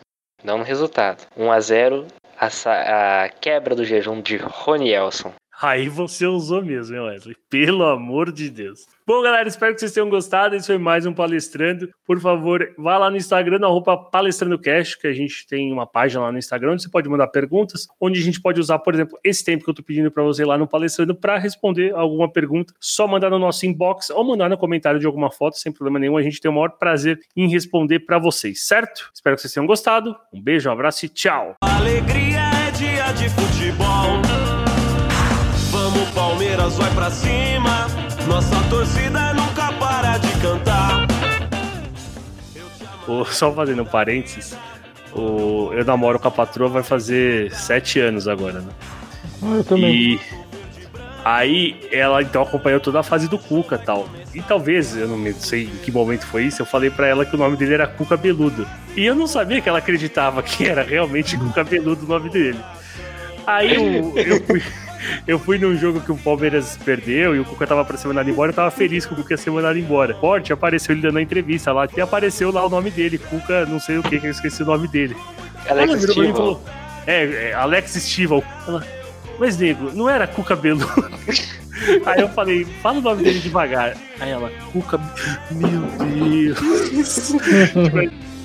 não no resultado. 1x0, a, a quebra do jejum de Rony Elson. Aí você usou mesmo, hein, Wesley? Pelo amor de Deus. Bom, galera, espero que vocês tenham gostado. Esse foi mais um Palestrando. Por favor, vá lá no Instagram, roupa PalestrandoCast, que a gente tem uma página lá no Instagram onde você pode mandar perguntas, onde a gente pode usar, por exemplo, esse tempo que eu tô pedindo para você lá no Palestrando para responder alguma pergunta. Só mandar no nosso inbox ou mandar no comentário de alguma foto, sem problema nenhum. A gente tem o maior prazer em responder para vocês, certo? Espero que vocês tenham gostado. Um beijo, um abraço e tchau. Alegria é dia de futebol. Palmeiras, vai pra cima. Nossa torcida nunca para de cantar. O- só fazendo um parênteses, o, eu namoro com a patroa vai fazer sete anos agora, né? Ah, eu também. E aí ela então acompanhou toda a fase do Cuca e tal. E talvez, eu não me- sei em que momento foi isso, eu falei pra ela que o nome dele era Cuca Beludo. E eu não sabia que ela acreditava que era realmente Cuca Beludo o nome dele. Aí eu, eu fui. Eu fui num jogo que o Palmeiras perdeu e o Cuca tava pra ser mandado embora, eu tava feliz que o Cuca ia ser mandado embora. Forte, apareceu ele dando a entrevista lá, e apareceu lá o nome dele, Cuca, não sei o que, que eu esqueci o nome dele. Alex Ela virou e falou, É, é, Alex Stival. Ela, mas nego, não era Cuca Beludo? Aí eu falei, fala o nome dele devagar. Aí ela, Cuca. Meu Deus. Tipo,